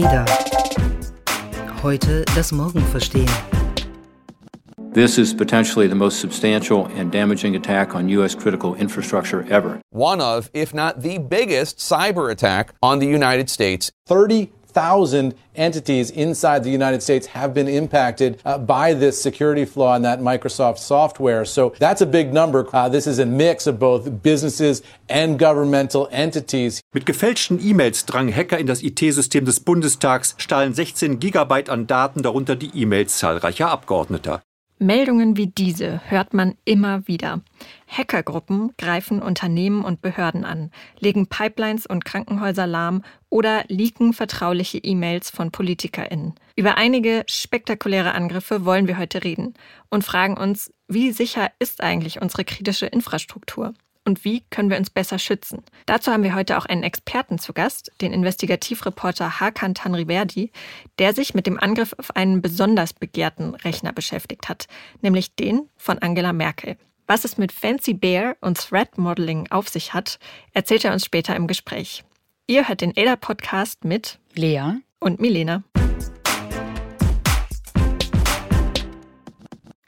Ada. Heute das Morgen verstehen. This is potentially the most substantial and damaging attack on U.S. critical infrastructure ever. One of, if not the biggest, cyber attack on the United States. 30 thousand entities inside the United States have been impacted uh, by this security flaw in that Microsoft software. So that's a big number. Uh, this is a mix of both businesses and governmental entities. Mit gefälschten E-Mails drangen Hacker in das IT-System des Bundestags, stahlen 16 Gigabyte an Daten, darunter die E-Mails zahlreicher Abgeordneter. Meldungen wie diese hört man immer wieder. Hackergruppen greifen Unternehmen und Behörden an, legen Pipelines und Krankenhäuser lahm oder leaken vertrauliche E-Mails von PolitikerInnen. Über einige spektakuläre Angriffe wollen wir heute reden und fragen uns, wie sicher ist eigentlich unsere kritische Infrastruktur? Und wie können wir uns besser schützen. Dazu haben wir heute auch einen Experten zu Gast, den Investigativreporter Hakan Tanriverdi, der sich mit dem Angriff auf einen besonders begehrten Rechner beschäftigt hat, nämlich den von Angela Merkel. Was es mit Fancy Bear und Threat Modeling auf sich hat, erzählt er uns später im Gespräch. Ihr hört den ADA-Podcast mit Lea und Milena.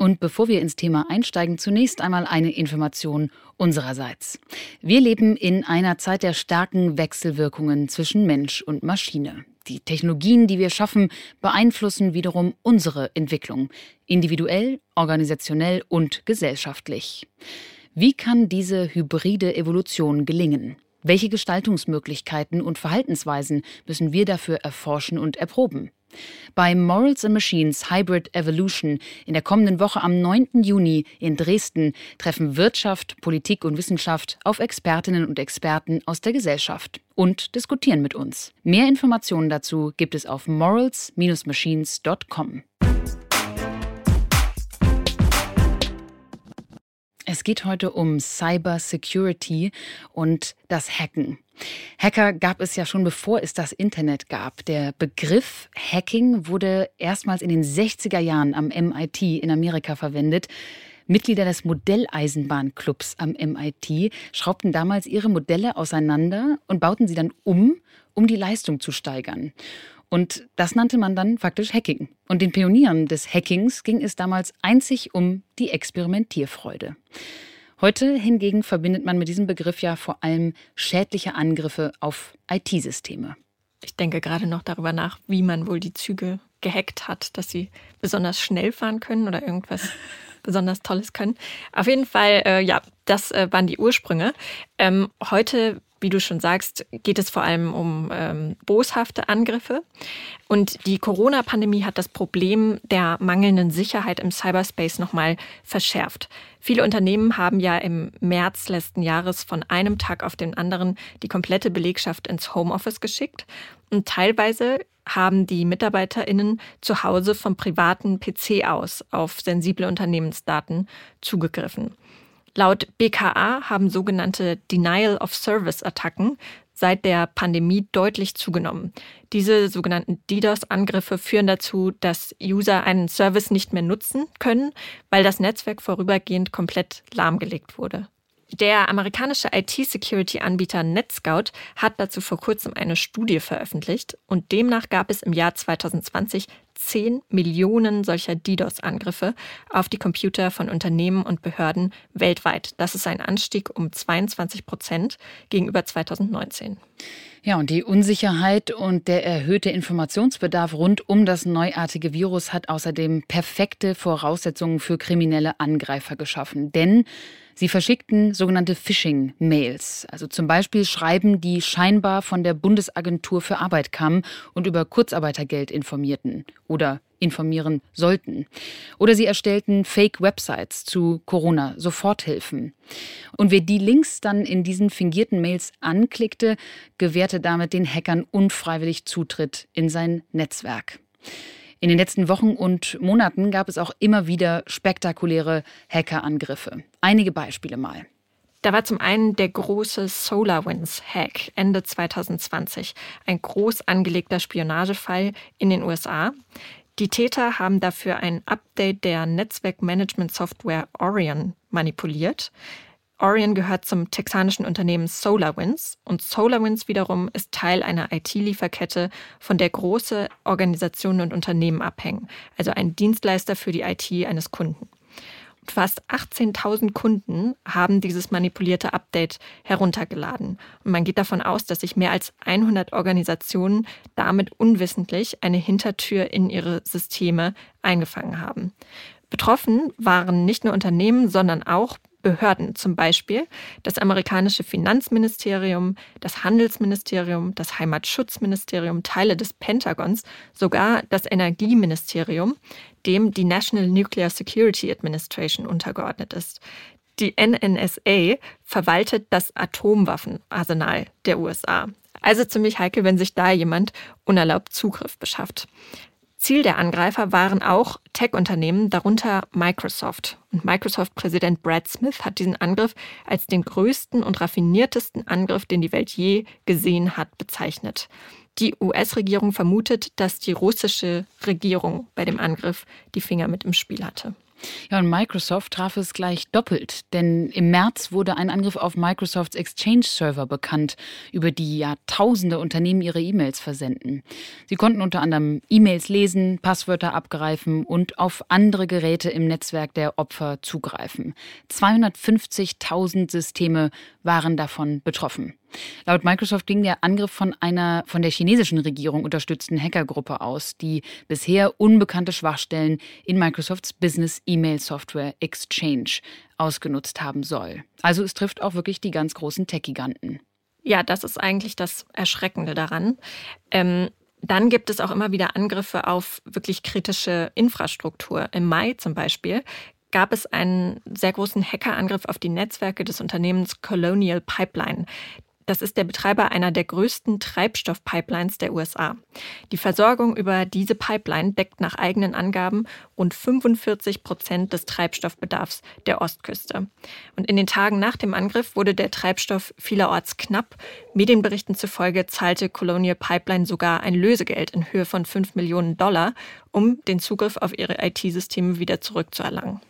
Und bevor wir ins Thema einsteigen, zunächst einmal eine Information unsererseits. Wir leben in einer Zeit der starken Wechselwirkungen zwischen Mensch und Maschine. Die Technologien, die wir schaffen, beeinflussen wiederum unsere Entwicklung, individuell, organisationell und gesellschaftlich. Wie kann diese hybride Evolution gelingen? Welche Gestaltungsmöglichkeiten und Verhaltensweisen müssen wir dafür erforschen und erproben? Bei Morals and Machines Hybrid Evolution in der kommenden Woche am 9. Juni in Dresden treffen Wirtschaft, Politik und Wissenschaft auf Expertinnen und Experten aus der Gesellschaft und diskutieren mit uns. Mehr Informationen dazu gibt es auf morals-machines.com. Es geht heute um Cyber Security und das Hacken. Hacker gab es ja schon bevor es das Internet gab. Der Begriff Hacking wurde erstmals in den 60er Jahren am MIT in Amerika verwendet. Mitglieder des Modelleisenbahnclubs am MIT schraubten damals ihre Modelle auseinander und bauten sie dann um, um die Leistung zu steigern. Und das nannte man dann faktisch Hacking. Und den Pionieren des Hackings ging es damals einzig um die Experimentierfreude. Heute hingegen verbindet man mit diesem Begriff ja vor allem schädliche Angriffe auf IT-Systeme. Ich denke gerade noch darüber nach, wie man wohl die Züge gehackt hat, dass sie besonders schnell fahren können oder irgendwas besonders Tolles können. Auf jeden Fall, äh, ja, das äh, waren die Ursprünge. Ähm, heute wie du schon sagst, geht es vor allem um ähm, boshafte Angriffe. Und die Corona-Pandemie hat das Problem der mangelnden Sicherheit im Cyberspace nochmal verschärft. Viele Unternehmen haben ja im März letzten Jahres von einem Tag auf den anderen die komplette Belegschaft ins Homeoffice geschickt. Und teilweise haben die MitarbeiterInnen zu Hause vom privaten PC aus auf sensible Unternehmensdaten zugegriffen. Laut BKA haben sogenannte Denial of Service Attacken seit der Pandemie deutlich zugenommen. Diese sogenannten DDoS-Angriffe führen dazu, dass User einen Service nicht mehr nutzen können, weil das Netzwerk vorübergehend komplett lahmgelegt wurde. Der amerikanische IT-Security-Anbieter NetScout hat dazu vor kurzem eine Studie veröffentlicht und demnach gab es im Jahr 2020 10 Millionen solcher DDoS-Angriffe auf die Computer von Unternehmen und Behörden weltweit. Das ist ein Anstieg um 22 Prozent gegenüber 2019. Ja, und die Unsicherheit und der erhöhte Informationsbedarf rund um das neuartige Virus hat außerdem perfekte Voraussetzungen für kriminelle Angreifer geschaffen. Denn Sie verschickten sogenannte Phishing-Mails. Also zum Beispiel Schreiben, die scheinbar von der Bundesagentur für Arbeit kamen und über Kurzarbeitergeld informierten oder informieren sollten. Oder sie erstellten Fake-Websites zu Corona-Soforthilfen. Und wer die Links dann in diesen fingierten Mails anklickte, gewährte damit den Hackern unfreiwillig Zutritt in sein Netzwerk. In den letzten Wochen und Monaten gab es auch immer wieder spektakuläre Hackerangriffe. Einige Beispiele mal. Da war zum einen der große SolarWinds-Hack Ende 2020, ein groß angelegter Spionagefall in den USA. Die Täter haben dafür ein Update der Netzwerkmanagement-Software Orion manipuliert. Orion gehört zum texanischen Unternehmen SolarWinds und SolarWinds wiederum ist Teil einer IT-Lieferkette, von der große Organisationen und Unternehmen abhängen, also ein Dienstleister für die IT eines Kunden. Fast 18.000 Kunden haben dieses manipulierte Update heruntergeladen. Und man geht davon aus, dass sich mehr als 100 Organisationen damit unwissentlich eine Hintertür in ihre Systeme eingefangen haben. Betroffen waren nicht nur Unternehmen, sondern auch Behörden, zum Beispiel das amerikanische Finanzministerium, das Handelsministerium, das Heimatschutzministerium, Teile des Pentagons, sogar das Energieministerium, dem die National Nuclear Security Administration untergeordnet ist. Die NNSA verwaltet das Atomwaffenarsenal der USA. Also ziemlich heikel, wenn sich da jemand unerlaubt Zugriff beschafft. Ziel der Angreifer waren auch Tech-Unternehmen, darunter Microsoft. Und Microsoft-Präsident Brad Smith hat diesen Angriff als den größten und raffiniertesten Angriff, den die Welt je gesehen hat, bezeichnet. Die US-Regierung vermutet, dass die russische Regierung bei dem Angriff die Finger mit im Spiel hatte. Ja, und Microsoft traf es gleich doppelt, denn im März wurde ein Angriff auf Microsofts Exchange-Server bekannt, über die ja tausende Unternehmen ihre E-Mails versenden. Sie konnten unter anderem E-Mails lesen, Passwörter abgreifen und auf andere Geräte im Netzwerk der Opfer zugreifen. 250.000 Systeme waren davon betroffen. Laut Microsoft ging der Angriff von einer von der chinesischen Regierung unterstützten Hackergruppe aus, die bisher unbekannte Schwachstellen in Microsofts Business-E-Mail-Software Exchange ausgenutzt haben soll. Also es trifft auch wirklich die ganz großen Tech-Giganten. Ja, das ist eigentlich das Erschreckende daran. Ähm, dann gibt es auch immer wieder Angriffe auf wirklich kritische Infrastruktur. Im Mai zum Beispiel gab es einen sehr großen Hackerangriff auf die Netzwerke des Unternehmens Colonial Pipeline. Das ist der Betreiber einer der größten Treibstoffpipelines der USA. Die Versorgung über diese Pipeline deckt nach eigenen Angaben rund 45 Prozent des Treibstoffbedarfs der Ostküste. Und in den Tagen nach dem Angriff wurde der Treibstoff vielerorts knapp. Medienberichten zufolge zahlte Colonial Pipeline sogar ein Lösegeld in Höhe von 5 Millionen Dollar, um den Zugriff auf ihre IT-Systeme wieder zurückzuerlangen.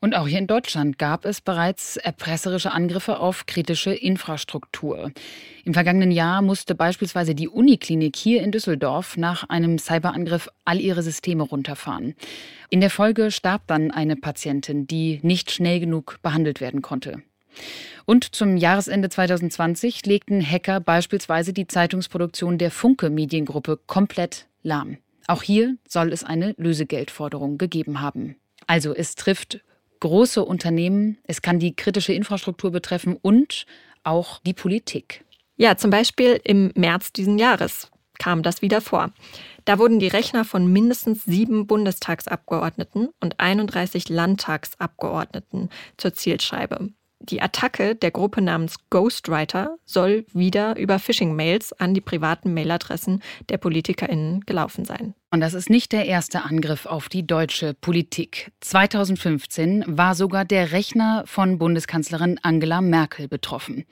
Und auch hier in Deutschland gab es bereits erpresserische Angriffe auf kritische Infrastruktur. Im vergangenen Jahr musste beispielsweise die Uniklinik hier in Düsseldorf nach einem Cyberangriff all ihre Systeme runterfahren. In der Folge starb dann eine Patientin, die nicht schnell genug behandelt werden konnte. Und zum Jahresende 2020 legten Hacker beispielsweise die Zeitungsproduktion der Funke Mediengruppe komplett lahm. Auch hier soll es eine Lösegeldforderung gegeben haben. Also es trifft große Unternehmen, es kann die kritische Infrastruktur betreffen und auch die Politik. Ja, zum Beispiel im März diesen Jahres kam das wieder vor. Da wurden die Rechner von mindestens sieben Bundestagsabgeordneten und 31 Landtagsabgeordneten zur Zielscheibe. Die Attacke der Gruppe namens Ghostwriter soll wieder über Phishing-Mails an die privaten Mailadressen der PolitikerInnen gelaufen sein. Und das ist nicht der erste Angriff auf die deutsche Politik. 2015 war sogar der Rechner von Bundeskanzlerin Angela Merkel betroffen.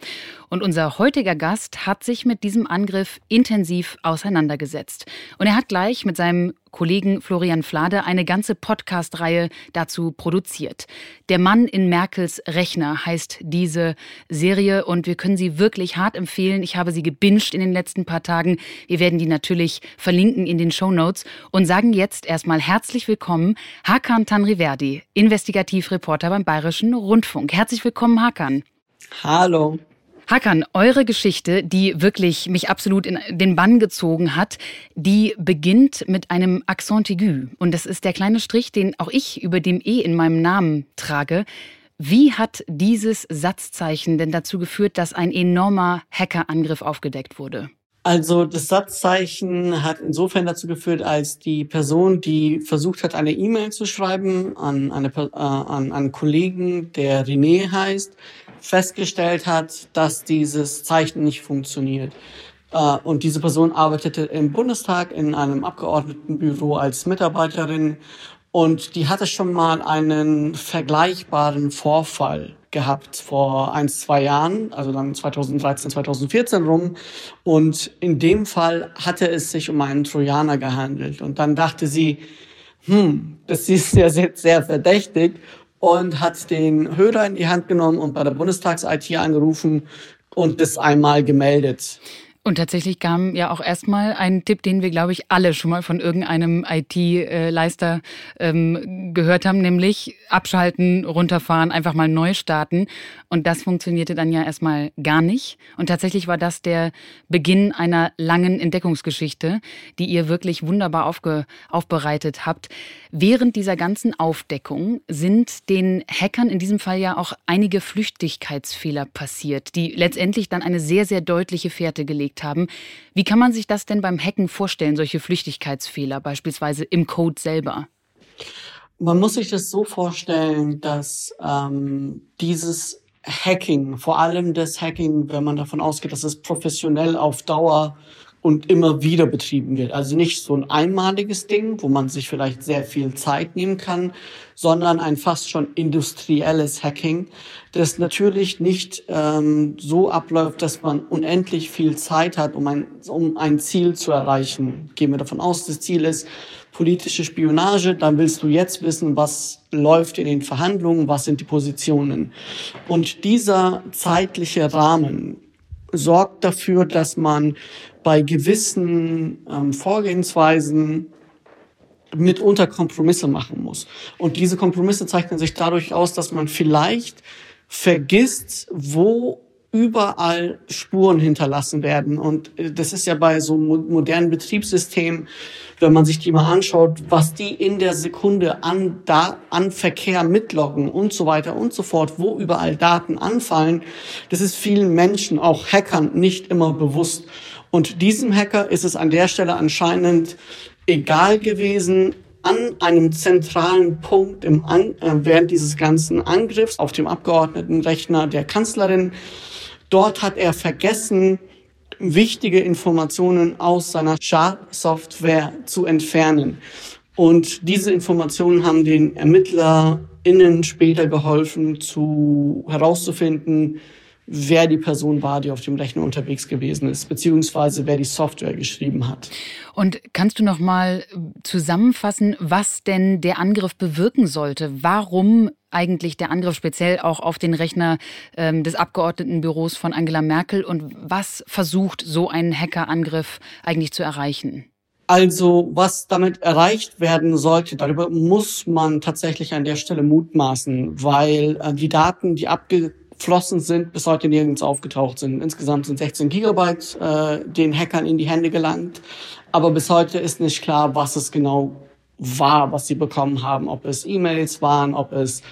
Und unser heutiger Gast hat sich mit diesem Angriff intensiv auseinandergesetzt. Und er hat gleich mit seinem Kollegen Florian Flade eine ganze Podcast-Reihe dazu produziert. Der Mann in Merkels Rechner heißt diese Serie und wir können sie wirklich hart empfehlen. Ich habe sie gebinged in den letzten paar Tagen. Wir werden die natürlich verlinken in den Show Notes und sagen jetzt erstmal herzlich willkommen Hakan Tanriverdi, Investigativreporter beim Bayerischen Rundfunk. Herzlich willkommen, Hakan. Hallo. Hakan, eure Geschichte, die wirklich mich absolut in den Bann gezogen hat, die beginnt mit einem Accent aigu. Und das ist der kleine Strich, den auch ich über dem E in meinem Namen trage. Wie hat dieses Satzzeichen denn dazu geführt, dass ein enormer Hackerangriff aufgedeckt wurde? Also das Satzzeichen hat insofern dazu geführt, als die Person, die versucht hat, eine E-Mail zu schreiben an, eine, äh, an einen Kollegen, der René heißt, festgestellt hat, dass dieses Zeichen nicht funktioniert. Äh, und diese Person arbeitete im Bundestag in einem Abgeordnetenbüro als Mitarbeiterin und die hatte schon mal einen vergleichbaren Vorfall gehabt vor ein, zwei Jahren, also dann 2013, 2014 rum. Und in dem Fall hatte es sich um einen Trojaner gehandelt. Und dann dachte sie, hm, das ist ja sehr, sehr verdächtig und hat den Hörer in die Hand genommen und bei der Bundestags-IT angerufen und das einmal gemeldet. Und tatsächlich kam ja auch erstmal ein Tipp, den wir, glaube ich, alle schon mal von irgendeinem IT-Leister ähm, gehört haben, nämlich abschalten, runterfahren, einfach mal neu starten. Und das funktionierte dann ja erstmal gar nicht. Und tatsächlich war das der Beginn einer langen Entdeckungsgeschichte, die ihr wirklich wunderbar aufge aufbereitet habt. Während dieser ganzen Aufdeckung sind den Hackern in diesem Fall ja auch einige Flüchtigkeitsfehler passiert, die letztendlich dann eine sehr, sehr deutliche Fährte gelegt gelegt haben. Wie kann man sich das denn beim Hacken vorstellen, solche Flüchtigkeitsfehler beispielsweise im Code selber? Man muss sich das so vorstellen, dass ähm, dieses Hacking, vor allem das Hacking, wenn man davon ausgeht, dass es professionell auf Dauer und immer wieder betrieben wird. Also nicht so ein einmaliges Ding, wo man sich vielleicht sehr viel Zeit nehmen kann, sondern ein fast schon industrielles Hacking, das natürlich nicht ähm, so abläuft, dass man unendlich viel Zeit hat, um ein, um ein Ziel zu erreichen. Gehen wir davon aus, das Ziel ist politische Spionage, dann willst du jetzt wissen, was läuft in den Verhandlungen, was sind die Positionen. Und dieser zeitliche Rahmen sorgt dafür, dass man bei gewissen ähm, Vorgehensweisen mitunter Kompromisse machen muss. Und diese Kompromisse zeichnen sich dadurch aus, dass man vielleicht vergisst, wo überall Spuren hinterlassen werden. Und äh, das ist ja bei so modernen Betriebssystemen, wenn man sich die mal anschaut, was die in der Sekunde an, da, an Verkehr mitloggen und so weiter und so fort, wo überall Daten anfallen, das ist vielen Menschen, auch Hackern, nicht immer bewusst. Und diesem Hacker ist es an der Stelle anscheinend egal gewesen, an einem zentralen Punkt im an, äh, während dieses ganzen Angriffs auf dem Abgeordnetenrechner der Kanzlerin, dort hat er vergessen, wichtige Informationen aus seiner Schadsoftware zu entfernen. Und diese Informationen haben den ErmittlerInnen später geholfen, zu herauszufinden, wer die Person war, die auf dem Rechner unterwegs gewesen ist, beziehungsweise wer die Software geschrieben hat. Und kannst du noch mal zusammenfassen, was denn der Angriff bewirken sollte? Warum eigentlich der Angriff speziell auch auf den Rechner ähm, des Abgeordnetenbüros von Angela Merkel und was versucht so ein Hackerangriff eigentlich zu erreichen? Also, was damit erreicht werden sollte, darüber muss man tatsächlich an der Stelle mutmaßen, weil äh, die Daten, die abge flossen sind, bis heute nirgends aufgetaucht sind. Insgesamt sind 16 Gigabyte äh, den Hackern in die Hände gelangt. Aber bis heute ist nicht klar, was es genau war, was sie bekommen haben. Ob es E-Mails waren, ob es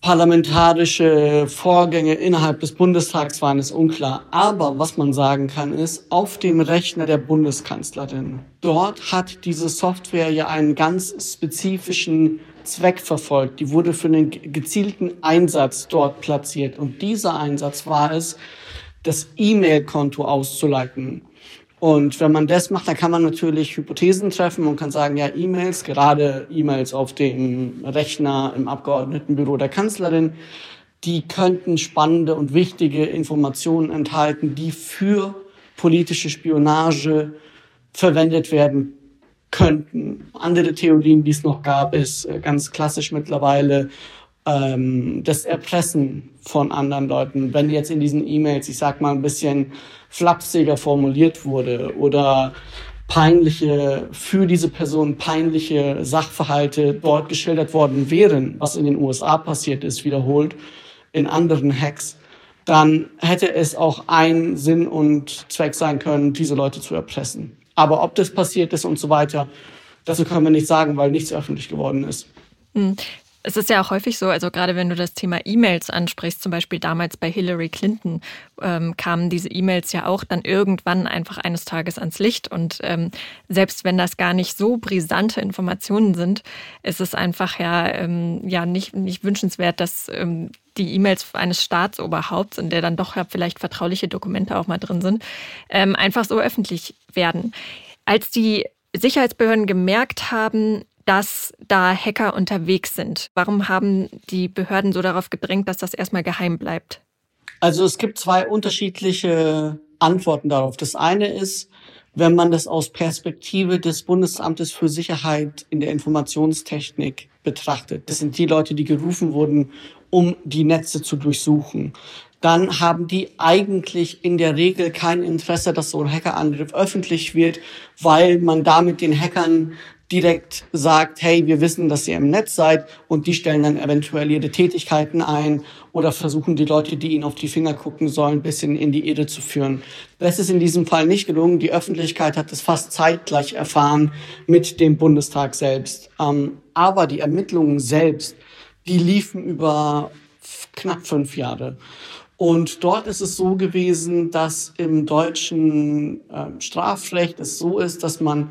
parlamentarische Vorgänge innerhalb des Bundestags waren, ist unklar. Aber was man sagen kann, ist, auf dem Rechner der Bundeskanzlerin, dort hat diese Software ja einen ganz spezifischen Zweck verfolgt. Die wurde für einen gezielten Einsatz dort platziert. Und dieser Einsatz war es, das E-Mail-Konto auszuleiten. Und wenn man das macht, dann kann man natürlich Hypothesen treffen und kann sagen, ja, E-Mails, gerade E-Mails auf dem Rechner im Abgeordnetenbüro der Kanzlerin, die könnten spannende und wichtige Informationen enthalten, die für politische Spionage verwendet werden könnten. Andere Theorien, die es noch gab, ist äh, ganz klassisch mittlerweile ähm, das Erpressen von anderen Leuten. Wenn jetzt in diesen E-Mails, ich sag mal, ein bisschen flapsiger formuliert wurde oder peinliche, für diese Person peinliche Sachverhalte dort geschildert worden wären, was in den USA passiert ist, wiederholt in anderen Hacks, dann hätte es auch ein Sinn und Zweck sein können, diese Leute zu erpressen. Aber ob das passiert ist und so weiter, dazu können wir nicht sagen, weil nichts öffentlich geworden ist. Es ist ja auch häufig so, also gerade wenn du das Thema E-Mails ansprichst, zum Beispiel damals bei Hillary Clinton, ähm, kamen diese E-Mails ja auch dann irgendwann einfach eines Tages ans Licht. Und ähm, selbst wenn das gar nicht so brisante Informationen sind, ist es einfach ja, ähm, ja nicht, nicht wünschenswert, dass ähm, die E-Mails eines Staatsoberhaupts, in der dann doch ja vielleicht vertrauliche Dokumente auch mal drin sind, ähm, einfach so öffentlich werden. Als die Sicherheitsbehörden gemerkt haben, dass da Hacker unterwegs sind, warum haben die Behörden so darauf gedrängt, dass das erstmal geheim bleibt? Also es gibt zwei unterschiedliche Antworten darauf. Das eine ist, wenn man das aus Perspektive des Bundesamtes für Sicherheit in der Informationstechnik betrachtet. Das sind die Leute, die gerufen wurden, um die Netze zu durchsuchen. Dann haben die eigentlich in der Regel kein Interesse, dass so ein Hackerangriff öffentlich wird, weil man damit den Hackern direkt sagt, hey, wir wissen, dass ihr im Netz seid und die stellen dann eventuell ihre Tätigkeiten ein oder versuchen die Leute, die ihnen auf die Finger gucken sollen, ein bisschen in die Irre zu führen. Das ist in diesem Fall nicht gelungen. Die Öffentlichkeit hat es fast zeitgleich erfahren mit dem Bundestag selbst. Ähm, aber die Ermittlungen selbst, die liefen über knapp fünf Jahre. Und dort ist es so gewesen, dass im deutschen äh, Strafrecht es so ist, dass man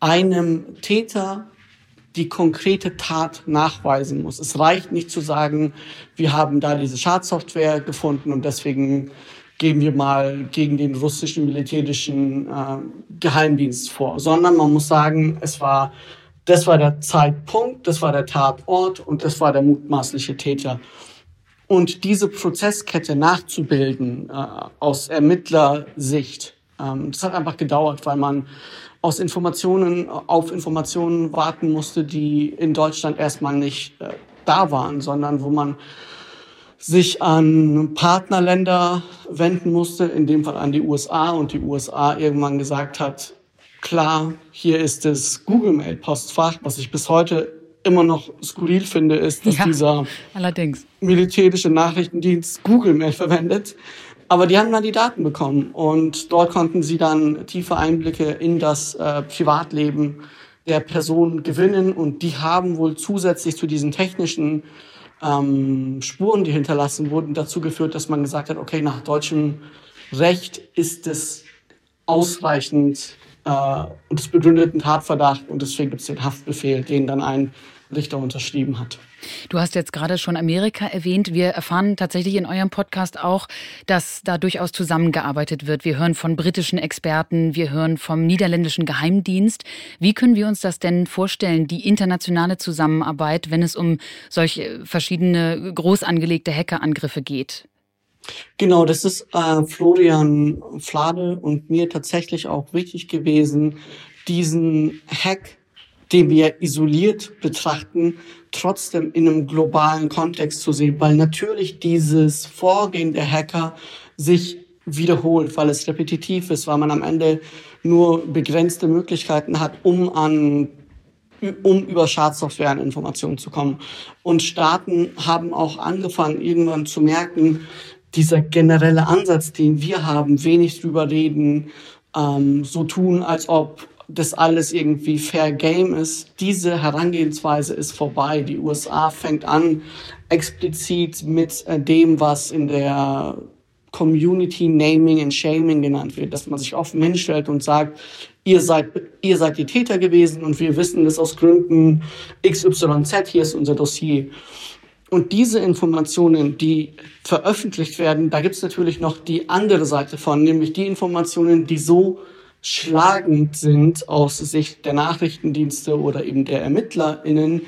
einem Täter die konkrete Tat nachweisen muss. Es reicht nicht zu sagen, wir haben da diese Schadsoftware gefunden und deswegen geben wir mal gegen den russischen militärischen äh, Geheimdienst vor, sondern man muss sagen, es war, das war der Zeitpunkt, das war der Tatort und das war der mutmaßliche Täter. Und diese Prozesskette nachzubilden äh, aus Ermittlersicht, ähm, das hat einfach gedauert, weil man aus Informationen auf Informationen warten musste, die in Deutschland erstmal nicht äh, da waren, sondern wo man sich an Partnerländer wenden musste, in dem Fall an die USA und die USA irgendwann gesagt hat, klar, hier ist das Google-Mail-Postfach, was ich bis heute immer noch skurril finde, ist, dass ja, dieser allerdings. militärische Nachrichtendienst Google-Mail verwendet. Aber die haben dann die Daten bekommen und dort konnten sie dann tiefe Einblicke in das äh, Privatleben der Person gewinnen und die haben wohl zusätzlich zu diesen technischen ähm, Spuren, die hinterlassen wurden, dazu geführt, dass man gesagt hat, okay, nach deutschem Recht ist es ausreichend äh, und es begründet einen Tatverdacht und deswegen gibt es den Haftbefehl, den dann ein Richter unterschrieben hat. Du hast jetzt gerade schon Amerika erwähnt. Wir erfahren tatsächlich in eurem Podcast auch, dass da durchaus zusammengearbeitet wird. Wir hören von britischen Experten, wir hören vom niederländischen Geheimdienst. Wie können wir uns das denn vorstellen, die internationale Zusammenarbeit, wenn es um solche verschiedene groß angelegte Hackerangriffe geht? Genau, das ist äh, Florian Flade und mir tatsächlich auch wichtig gewesen, diesen Hack den wir isoliert betrachten, trotzdem in einem globalen Kontext zu sehen, weil natürlich dieses Vorgehen der Hacker sich wiederholt, weil es repetitiv ist, weil man am Ende nur begrenzte Möglichkeiten hat, um an um über Schadsoftware an Informationen zu kommen. Und Staaten haben auch angefangen, irgendwann zu merken, dieser generelle Ansatz, den wir haben, wenig drüber reden, ähm, so tun, als ob das alles irgendwie Fair Game ist. Diese Herangehensweise ist vorbei. Die USA fängt an, explizit mit äh, dem, was in der Community Naming and Shaming genannt wird, dass man sich offen hinstellt und sagt, ihr seid, ihr seid die Täter gewesen und wir wissen das aus Gründen XYZ, hier ist unser Dossier. Und diese Informationen, die veröffentlicht werden, da gibt es natürlich noch die andere Seite von, nämlich die Informationen, die so schlagend sind aus Sicht der Nachrichtendienste oder eben der ErmittlerInnen,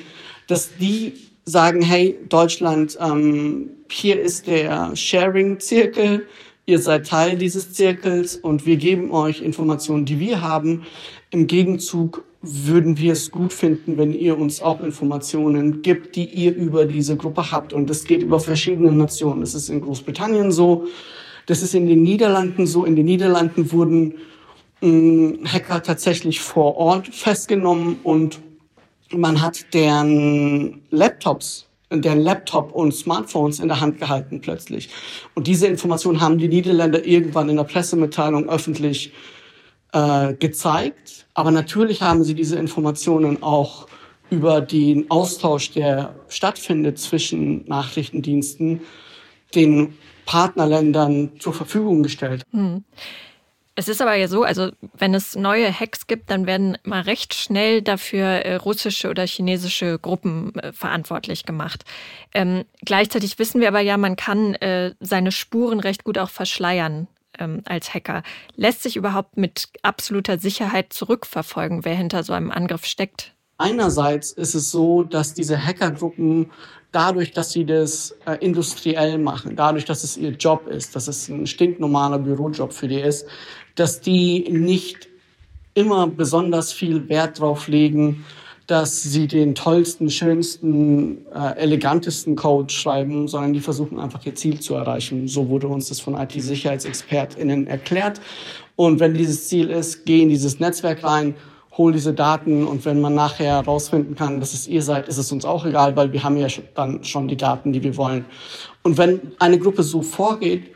dass die sagen, hey, Deutschland, ähm, hier ist der Sharing-Zirkel, ihr seid Teil dieses Zirkels und wir geben euch Informationen, die wir haben. Im Gegenzug würden wir es gut finden, wenn ihr uns auch Informationen gibt, die ihr über diese Gruppe habt. Und das geht über verschiedene Nationen. Das ist in Großbritannien so, das ist in den Niederlanden so. In den Niederlanden wurden Hacker tatsächlich vor Ort festgenommen und man hat deren Laptops, deren Laptop und Smartphones in der Hand gehalten plötzlich. Und diese Informationen haben die Niederländer irgendwann in der Pressemitteilung öffentlich äh, gezeigt. Aber natürlich haben sie diese Informationen auch über den Austausch, der stattfindet zwischen Nachrichtendiensten, den Partnerländern zur Verfügung gestellt. Hm. Es ist aber ja so, also wenn es neue Hacks gibt, dann werden mal recht schnell dafür äh, russische oder chinesische Gruppen äh, verantwortlich gemacht. Ähm, gleichzeitig wissen wir aber ja, man kann äh, seine Spuren recht gut auch verschleiern ähm, als Hacker. Lässt sich überhaupt mit absoluter Sicherheit zurückverfolgen, wer hinter so einem Angriff steckt? Einerseits ist es so, dass diese Hackergruppen dadurch, dass sie das äh, industriell machen, dadurch, dass es ihr Job ist, dass es ein stinknormaler Bürojob für die ist, dass die nicht immer besonders viel Wert drauf legen, dass sie den tollsten, schönsten, äh, elegantesten Code schreiben, sondern die versuchen einfach ihr Ziel zu erreichen. So wurde uns das von IT-SicherheitsexpertInnen erklärt. Und wenn dieses Ziel ist, geh in dieses Netzwerk rein, hol diese Daten und wenn man nachher herausfinden kann, dass es ihr seid, ist es uns auch egal, weil wir haben ja dann schon die Daten, die wir wollen. Und wenn eine Gruppe so vorgeht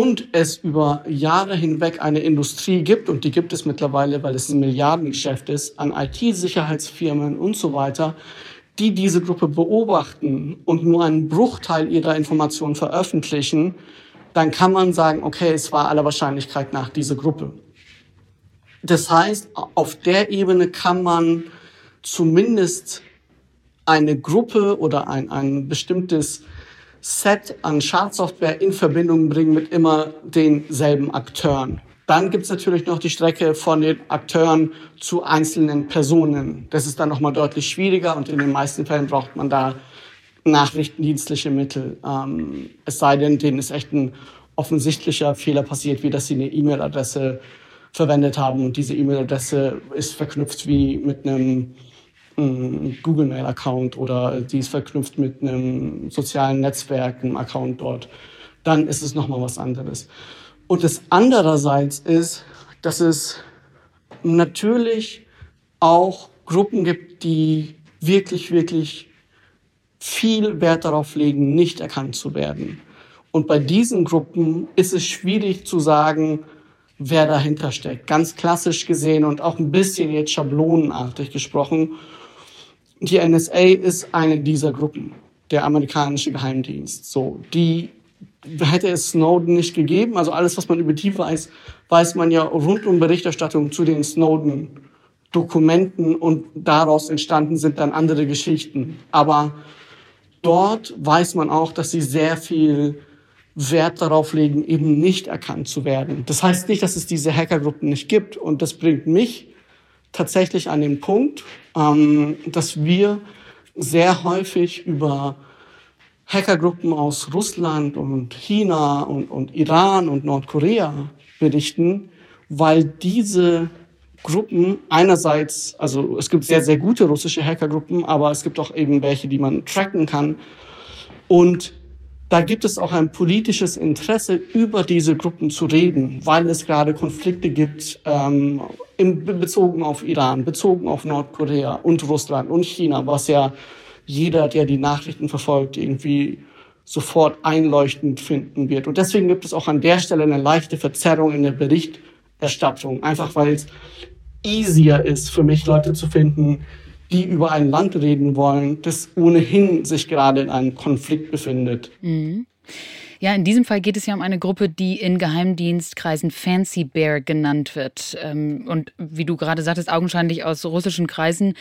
und es über Jahre hinweg eine Industrie gibt, und die gibt es mittlerweile, weil es ein Milliardengeschäft ist, an IT-Sicherheitsfirmen und so weiter, die diese Gruppe beobachten und nur einen Bruchteil ihrer Informationen veröffentlichen, dann kann man sagen, okay, es war aller Wahrscheinlichkeit nach diese Gruppe. Das heißt, auf der Ebene kann man zumindest eine Gruppe oder ein, ein bestimmtes Set an Schadsoftware in Verbindung bringen mit immer denselben Akteuren. Dann gibt's natürlich noch die Strecke von den Akteuren zu einzelnen Personen. Das ist dann nochmal deutlich schwieriger und in den meisten Fällen braucht man da nachrichtendienstliche Mittel. Ähm, es sei denn, denen ist echt ein offensichtlicher Fehler passiert, wie dass sie eine E-Mail-Adresse verwendet haben und diese E-Mail-Adresse ist verknüpft wie mit einem Google Mail Account oder die ist verknüpft mit einem sozialen Netzwerk, einem Account dort, dann ist es nochmal was anderes. Und das andererseits ist, dass es natürlich auch Gruppen gibt, die wirklich, wirklich viel Wert darauf legen, nicht erkannt zu werden. Und bei diesen Gruppen ist es schwierig zu sagen, wer dahinter steckt. Ganz klassisch gesehen und auch ein bisschen jetzt schablonenartig gesprochen. Die NSA ist eine dieser Gruppen, der amerikanische Geheimdienst. So, die hätte es Snowden nicht gegeben. Also alles, was man über die weiß, weiß man ja rund um Berichterstattung zu den Snowden Dokumenten und daraus entstanden sind dann andere Geschichten. Aber dort weiß man auch, dass sie sehr viel Wert darauf legen, eben nicht erkannt zu werden. Das heißt nicht, dass es diese Hackergruppen nicht gibt. Und das bringt mich tatsächlich an den Punkt, ähm, dass wir sehr häufig über Hackergruppen aus Russland und China und, und Iran und Nordkorea berichten, weil diese Gruppen einerseits, also es gibt sehr, sehr gute russische Hackergruppen, aber es gibt auch eben welche, die man tracken kann. Und da gibt es auch ein politisches Interesse, über diese Gruppen zu reden, weil es gerade Konflikte gibt, ähm, bezogen auf Iran, bezogen auf Nordkorea und Russland und China, was ja jeder, der die Nachrichten verfolgt, irgendwie sofort einleuchtend finden wird. Und deswegen gibt es auch an der Stelle eine leichte Verzerrung in der Berichterstattung, einfach weil es easier ist für mich, Leute zu finden, die über ein Land reden wollen, das ohnehin sich gerade in einem Konflikt befindet. Mhm. Ja, in diesem Fall geht es ja um eine Gruppe, die in Geheimdienstkreisen Fancy Bear genannt wird. Ähm, und wie du gerade sagtest, augenscheinlich aus russischen Kreisen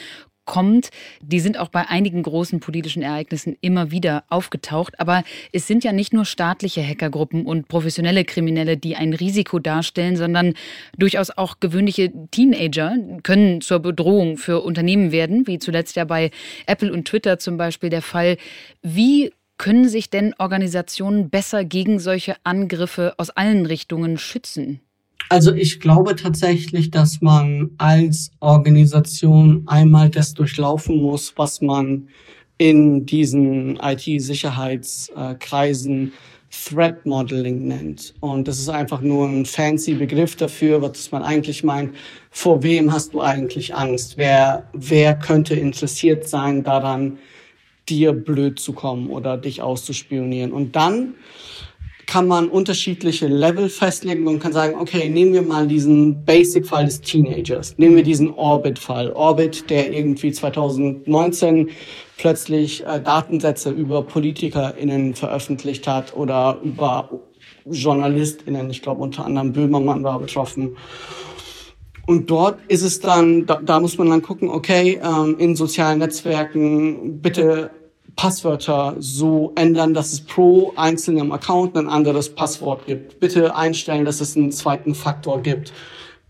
kommt. Die sind auch bei einigen großen politischen Ereignissen immer wieder aufgetaucht. Aber es sind ja nicht nur staatliche Hackergruppen und professionelle Kriminelle, die ein Risiko darstellen, sondern durchaus auch gewöhnliche Teenager können zur Bedrohung für Unternehmen werden, wie zuletzt ja bei Apple und Twitter zum Beispiel der Fall. Wie können sich denn Organisationen besser gegen solche Angriffe aus allen Richtungen schützen? Also ich glaube tatsächlich, dass man als Organisation einmal das durchlaufen muss, was man in diesen IT-Sicherheitskreisen Threat Modeling nennt. Und das ist einfach nur ein fancy Begriff dafür, was man eigentlich meint. Vor wem hast du eigentlich Angst? Wer, wer könnte interessiert sein daran, dir blöd zu kommen oder dich auszuspionieren? Und dann kann man unterschiedliche Level festlegen und kann sagen, okay, nehmen wir mal diesen Basic-Fall des Teenagers. Nehmen wir diesen Orbit-Fall. Orbit, der irgendwie 2019 plötzlich äh, Datensätze über PolitikerInnen veröffentlicht hat oder über JournalistInnen. Ich glaube, unter anderem Böhmermann war betroffen. Und dort ist es dann, da, da muss man dann gucken, okay, ähm, in sozialen Netzwerken bitte Passwörter so ändern, dass es pro einzelnem Account ein anderes Passwort gibt. Bitte einstellen, dass es einen zweiten Faktor gibt.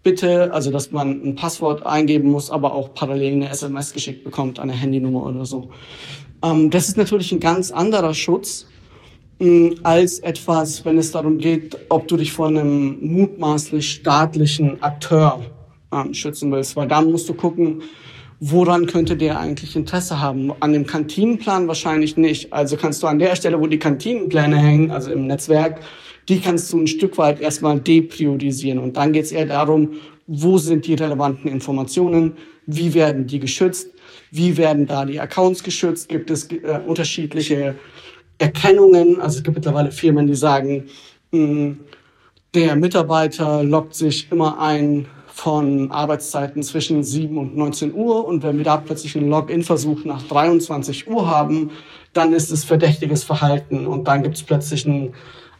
Bitte, also dass man ein Passwort eingeben muss, aber auch parallel eine SMS geschickt bekommt, eine Handynummer oder so. Ähm, das ist natürlich ein ganz anderer Schutz mh, mm, als etwas, wenn es darum geht, ob du dich von einem mutmaßlich staatlichen Akteur ähm, schützen willst, weil dann musst du gucken, woran könnte der eigentlich Interesse haben? An dem Kantinenplan wahrscheinlich nicht. Also kannst du an der Stelle, wo die Kantinenpläne hängen, also im Netzwerk, die kannst du ein Stück weit erstmal depriorisieren. Und dann geht es eher darum, wo sind die relevanten Informationen, wie werden die geschützt, wie werden da die Accounts geschützt, gibt es äh, unterschiedliche Erkennungen. Also es gibt mittlerweile Firmen, die sagen, mh, hm, der Mitarbeiter loggt sich immer ein von Arbeitszeiten zwischen 7 und 19 Uhr. Und wenn wir da plötzlich einen Login-Versuch nach 23 Uhr haben, dann ist es verdächtiges Verhalten. Und dann gibt es plötzlich einen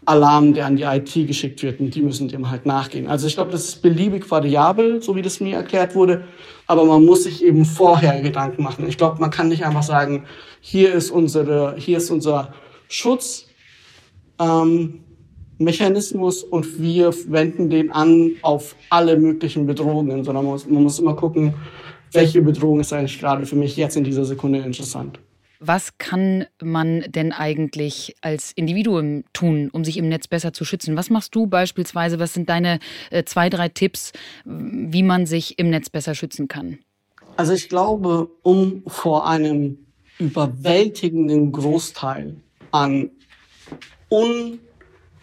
Alarm, der an die IT geschickt wird. Und die müssen dem halt nachgehen. Also ich glaube, das ist beliebig variabel, so wie das mir erklärt wurde. Aber man muss sich eben vorher Gedanken machen. Ich glaube, man kann nicht einfach sagen, hier ist unsere, hier ist unser Schutz. Ähm, Mechanismus und wir wenden den an auf alle möglichen Bedrohungen, sondern man muss, man muss immer gucken, welche Bedrohung ist eigentlich gerade für mich jetzt in dieser Sekunde interessant. Was kann man denn eigentlich als Individuum tun, um sich im Netz besser zu schützen? Was machst du beispielsweise? Was sind deine äh, zwei, drei Tipps, wie man sich im Netz besser schützen kann? Also ich glaube, um vor einem überwältigenden Großteil an un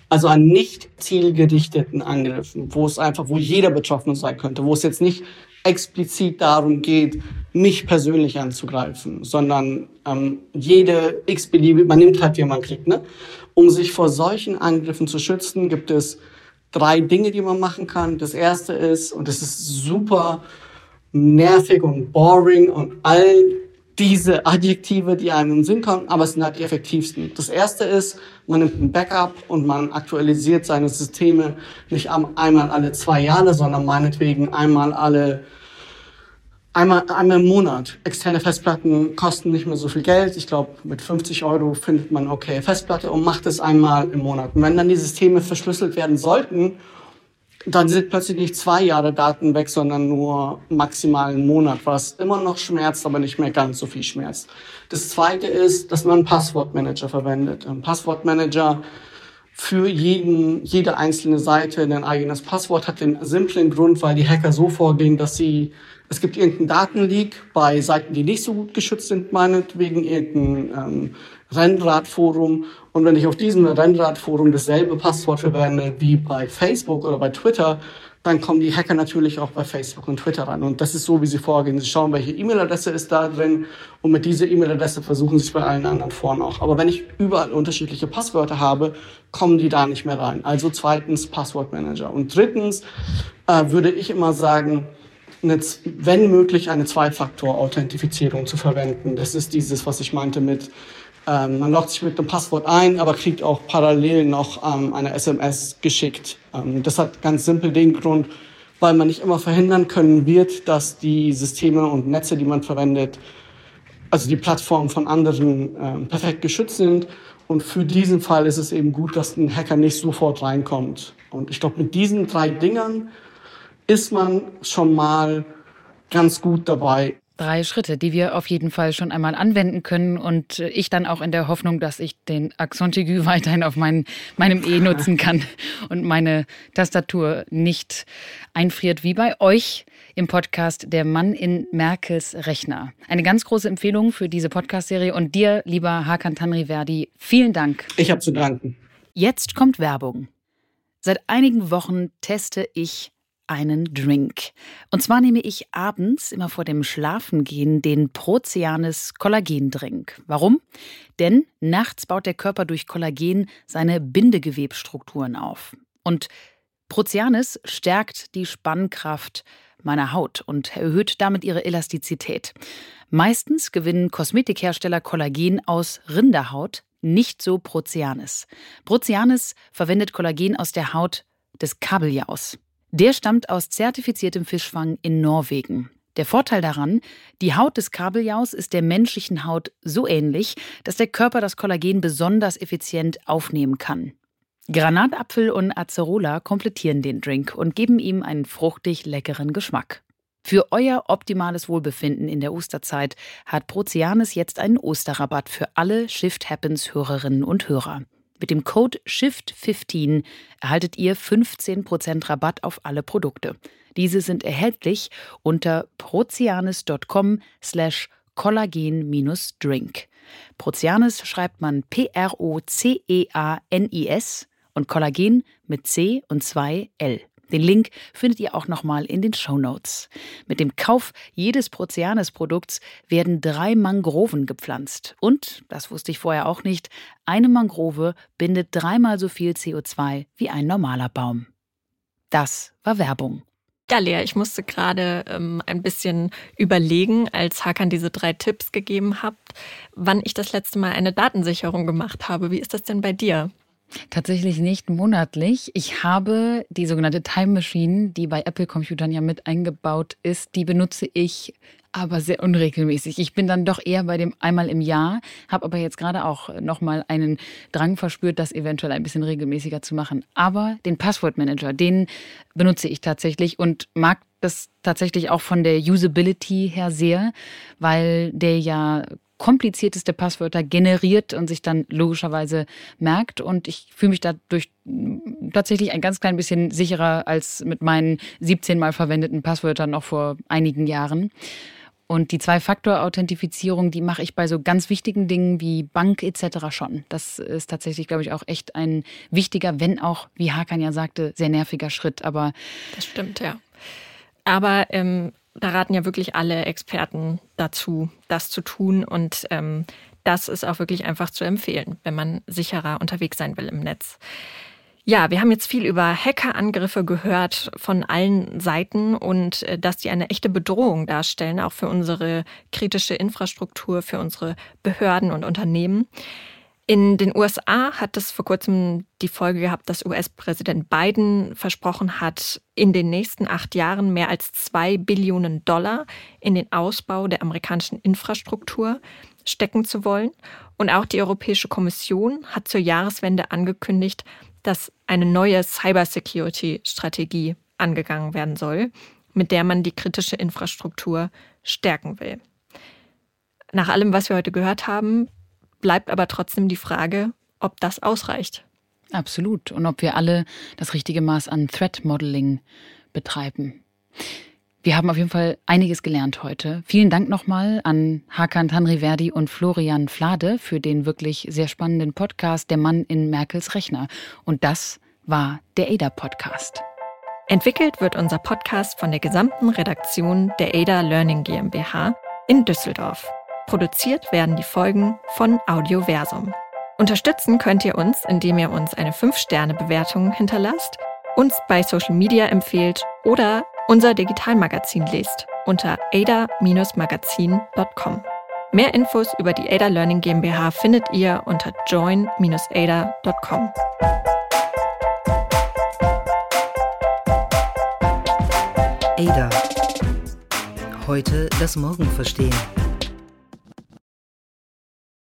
also an nicht zielgerichteten Angriffen, wo es einfach, wo jeder betroffen sein könnte, wo es jetzt nicht explizit darum geht, mich persönlich anzugreifen, sondern ähm, jede x-beliebige, man nimmt halt, wie man kriegt. Ne? Um sich vor solchen Angriffen zu schützen, gibt es drei Dinge, die man machen kann. Das erste ist, und das ist super nervig und boring und all diese Adjektive, die einem in den Sinn kommen, aber es sind halt die effektivsten. Das erste ist, man nimmt ein Backup und man aktualisiert seine Systeme nicht einmal alle zwei Jahre, sondern meinetwegen einmal alle einmal, einmal im Monat. Externe Festplatten kosten nicht mehr so viel Geld. Ich glaube, mit 50 Euro findet man okay Festplatte und macht es einmal im Monat. Und wenn dann die Systeme verschlüsselt werden sollten dann sind plötzlich nicht zwei Jahre Daten weg, sondern nur maximal einen Monat, was immer noch schmerzt, aber nicht mehr ganz so viel schmerzt. Das zweite ist, dass man einen Passwortmanager verwendet. Ein Passwortmanager für jeden, jede einzelne Seite ein eigenes Passwort hat den simplen Grund, weil die Hacker so vorgehen, dass sie, es gibt irgendeinen Datenleak bei Seiten, die nicht so gut geschützt sind, meinetwegen irgendein ähm, Rennradforum. Und wenn ich auf diesem Rennradforum dasselbe Passwort verwende wie bei Facebook oder bei Twitter, dann kommen die Hacker natürlich auch bei Facebook und Twitter ran. Und das ist so, wie sie vorgehen. Sie schauen, welche E-Mail-Adresse ist da drin und mit dieser E-Mail-Adresse versuchen sie es bei allen anderen Foren auch. Aber wenn ich überall unterschiedliche Passwörter habe, kommen die da nicht mehr rein. Also zweitens Passwortmanager. Und drittens äh, würde ich immer sagen, wenn möglich eine Zwei-Faktor-Authentifizierung zu verwenden. Das ist dieses, was ich meinte mit ähm, man loggt sich mit einem Passwort ein, aber kriegt auch parallel noch ähm, eine SMS geschickt. Ähm, das hat ganz simpel den Grund, weil man nicht immer verhindern können wird, dass die Systeme und Netze, die man verwendet, also die Plattformen von anderen ähm, perfekt geschützt sind. Und für diesen Fall ist es eben gut, dass ein Hacker nicht sofort reinkommt. Und ich glaube, mit diesen drei Dingern ist man schon mal ganz gut dabei. Drei Schritte, die wir auf jeden Fall schon einmal anwenden können und äh, ich dann auch in der Hoffnung, dass ich den Accent aigu weiterhin auf mein, meinem E nutzen kann und meine Tastatur nicht einfriert wie bei euch im Podcast Der Mann in Merkels Rechner. Eine ganz große Empfehlung für diese Podcast-Serie und dir, lieber Hakan Tanriverdi, vielen Dank. Ich habe zu danken. Jetzt kommt Werbung. Seit einigen Wochen teste ich einen Drink. Und zwar nehme ich abends, immer vor dem Schlafengehen, den Proceanis Kollagendrink. Warum? Denn nachts baut der Körper durch Kollagen seine Bindegewebstrukturen auf. Und Proceanis stärkt die Spannkraft meiner Haut und erhöht damit ihre Elastizität. Meistens gewinnen Kosmetikhersteller Kollagen aus Rinderhaut, nicht so Proceanis. Proceanis verwendet Kollagen aus der Haut des Kabeljaus. Der stammt aus zertifiziertem Fischfang in Norwegen. Der Vorteil daran, die Haut des Kabeljaus ist der menschlichen Haut so ähnlich, dass der Körper das Kollagen besonders effizient aufnehmen kann. Granatapfel und Acerola komplettieren den Drink und geben ihm einen fruchtig leckeren Geschmack. Für euer optimales Wohlbefinden in der Osterzeit hat Proceanis jetzt einen Osterrabatt für alle Shift Happens Hörerinnen und Hörer. Mit dem Code SHIFT15 erhaltet ihr 15% Rabatt auf alle Produkte. Diese sind erhältlich unter prozianis.com slash kollagen-drink. Prozianis schreibt man P-R-O-C-E-A-N-I-S und Kollagen mit C und zwei L. Den Link findet ihr auch nochmal in den Show Notes. Mit dem Kauf jedes Proceanes-Produkts werden drei Mangroven gepflanzt. Und, das wusste ich vorher auch nicht, eine Mangrove bindet dreimal so viel CO2 wie ein normaler Baum. Das war Werbung. Ja, Lea, ich musste gerade ähm, ein bisschen überlegen, als Hakan diese drei Tipps gegeben hat, wann ich das letzte Mal eine Datensicherung gemacht habe. Wie ist das denn bei dir? Tatsächlich nicht monatlich. Ich habe die sogenannte Time Machine, die bei Apple-Computern ja mit eingebaut ist, die benutze ich aber sehr unregelmäßig. Ich bin dann doch eher bei dem einmal im Jahr, habe aber jetzt gerade auch nochmal einen Drang verspürt, das eventuell ein bisschen regelmäßiger zu machen. Aber den Passwortmanager, den benutze ich tatsächlich und mag das tatsächlich auch von der Usability her sehr, weil der ja komplizierteste Passwörter generiert und sich dann logischerweise merkt. Und ich fühle mich dadurch tatsächlich ein ganz klein bisschen sicherer als mit meinen 17 mal verwendeten Passwörtern noch vor einigen Jahren. Und die Zwei-Faktor-Authentifizierung, die mache ich bei so ganz wichtigen Dingen wie Bank etc. schon. Das ist tatsächlich, glaube ich, auch echt ein wichtiger, wenn auch, wie Hakan ja sagte, sehr nerviger Schritt. Aber das stimmt, ja. Aber ähm, da raten ja wirklich alle Experten dazu, das zu tun. Und ähm, das ist auch wirklich einfach zu empfehlen, wenn man sicherer unterwegs sein will im Netz. Ja, wir haben jetzt viel über Hackerangriffe gehört von allen Seiten und äh, dass die eine echte Bedrohung darstellen, auch für unsere kritische Infrastruktur, für unsere Behörden und Unternehmen. In den USA hat es vor kurzem die Folge gehabt, dass US-Präsident Biden versprochen hat, in den nächsten acht Jahren mehr als zwei Billionen Dollar in den Ausbau der amerikanischen Infrastruktur stecken zu wollen. Und auch die Europäische Kommission hat zur Jahreswende angekündigt, dass eine neue Cybersecurity-Strategie angegangen werden soll, mit der man die kritische Infrastruktur stärken will. Nach allem, was wir heute gehört haben, bleibt aber trotzdem die Frage, ob das ausreicht. Absolut. Und ob wir alle das richtige Maß an Threat Modeling betreiben. Wir haben auf jeden Fall einiges gelernt heute. Vielen Dank nochmal an Hakan Tanriverdi und Florian Flade für den wirklich sehr spannenden Podcast Der Mann in Merkels Rechner. Und das war der ADA Podcast. Entwickelt wird unser Podcast von der gesamten Redaktion der ADA Learning GmbH in Düsseldorf. Produziert werden die Folgen von Audioversum. Unterstützen könnt ihr uns, indem ihr uns eine 5-Sterne-Bewertung hinterlasst, uns bei Social Media empfehlt oder unser Digitalmagazin lest unter ada-magazin.com. Mehr Infos über die Ada Learning GmbH findet ihr unter join-ada.com. Ada. Heute das Morgen verstehen.